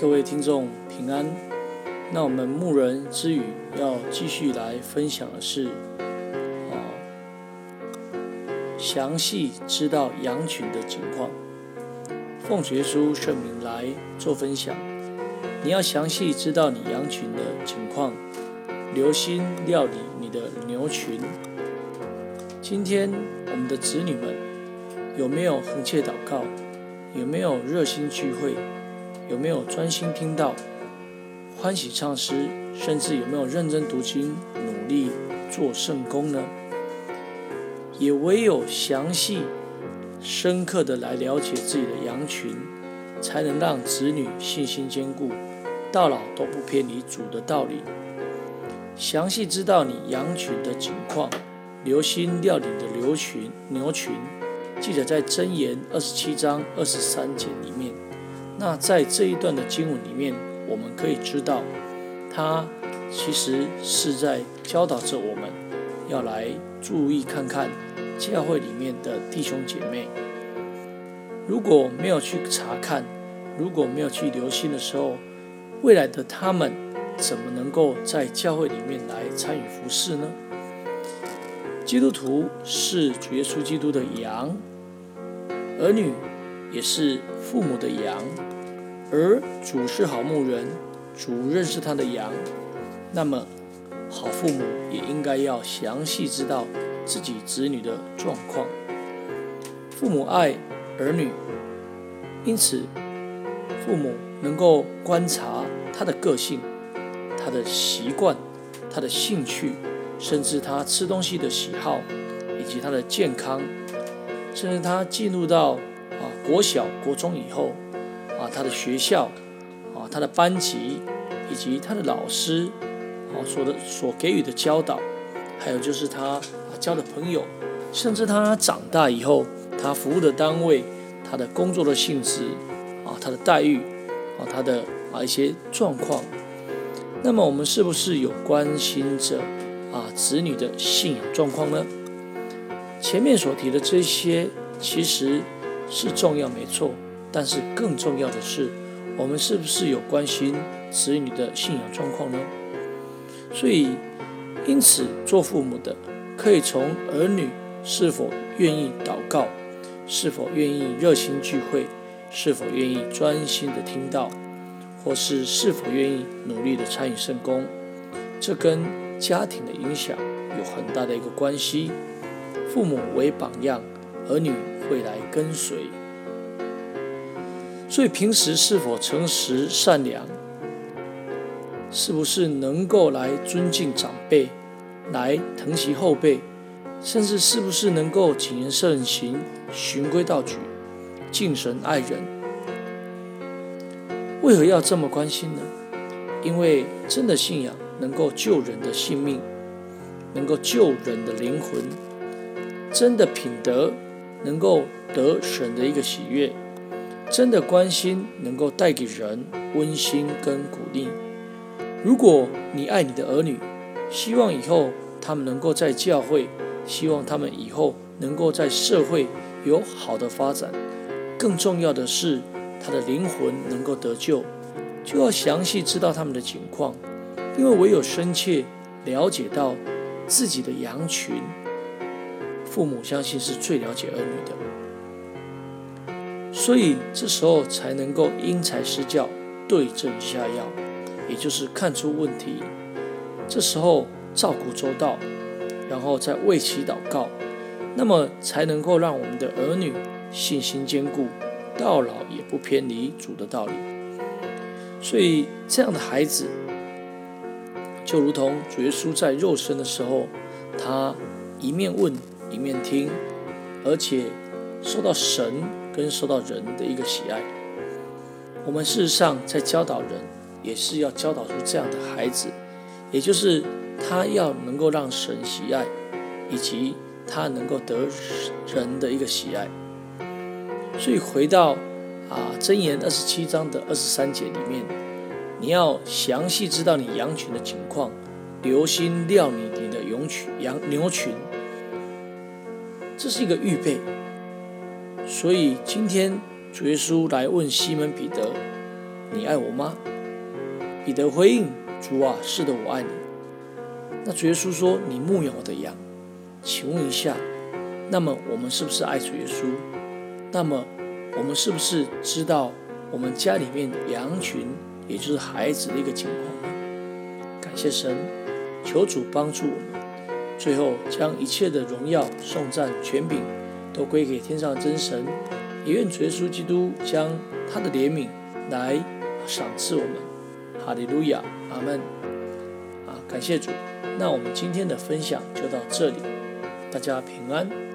各位听众平安。那我们牧人之语要继续来分享的是，哦，详细知道羊群的情况。奉主耶稣圣名来做分享。你要详细知道你羊群的情况，留心料理你的牛群。今天我们的子女们有没有恒切祷告？有没有热心聚会？有没有专心听到、欢喜唱诗？甚至有没有认真读经、努力做圣功呢？也唯有详细、深刻的来了解自己的羊群，才能让子女信心坚固，到老都不偏离主的道理。详细知道你羊群的情况，留心料理的牛群、牛群。记得在箴言二十七章二十三节里面。那在这一段的经文里面，我们可以知道，他其实是在教导着我们，要来注意看看教会里面的弟兄姐妹。如果没有去查看，如果没有去留心的时候，未来的他们怎么能够在教会里面来参与服侍呢？基督徒是主耶稣基督的羊。儿女也是父母的羊，而主是好牧人，主认识他的羊，那么好父母也应该要详细知道自己子女的状况。父母爱儿女，因此父母能够观察他的个性、他的习惯、他的兴趣，甚至他吃东西的喜好，以及他的健康。甚至他进入到啊国小、国中以后，啊他的学校，啊他的班级，以及他的老师，啊所的所给予的教导，还有就是他啊交的朋友，甚至他长大以后，他服务的单位，他的工作的性质，啊他的待遇，啊他的啊一些状况，那么我们是不是有关心着啊子女的信仰状况呢？前面所提的这些其实是重要没错，但是更重要的是，我们是不是有关心子女的信仰状况呢？所以，因此做父母的可以从儿女是否愿意祷告，是否愿意热心聚会，是否愿意专心的听到，或是是否愿意努力的参与圣工，这跟家庭的影响有很大的一个关系。父母为榜样，儿女会来跟随。所以平时是否诚实善良，是不是能够来尊敬长辈，来疼惜后辈，甚至是不是能够谨言慎行、循规蹈矩、敬神爱人？为何要这么关心呢？因为真的信仰能够救人的性命，能够救人的灵魂。真的品德能够得神的一个喜悦，真的关心能够带给人温馨跟鼓励。如果你爱你的儿女，希望以后他们能够在教会，希望他们以后能够在社会有好的发展，更重要的是他的灵魂能够得救，就要详细知道他们的情况，因为唯有深切了解到自己的羊群。父母相信是最了解儿女的，所以这时候才能够因材施教，对症下药，也就是看出问题。这时候照顾周到，然后再为其祷告，那么才能够让我们的儿女信心坚固，到老也不偏离主的道理。所以这样的孩子，就如同主耶稣在肉身的时候，他一面问。一面听，而且受到神跟受到人的一个喜爱。我们事实上在教导人，也是要教导出这样的孩子，也就是他要能够让神喜爱，以及他能够得人的一个喜爱。所以回到啊箴言二十七章的二十三节里面，你要详细知道你羊群的情况，留心料理你的羊群羊牛群。这是一个预备，所以今天主耶稣来问西门彼得，你爱我吗？”彼得回应：“主啊，是的，我爱你。”那主耶稣说：“你牧养我的羊。”请问一下，那么我们是不是爱主耶稣？那么我们是不是知道我们家里面羊群，也就是孩子的一个情况呢？感谢神，求主帮助我们。最后，将一切的荣耀、颂赞、权柄都归给天上真神。也愿主耶稣基督将他的怜悯来赏赐我们。哈利路亚，阿门。啊，感谢主。那我们今天的分享就到这里，大家平安。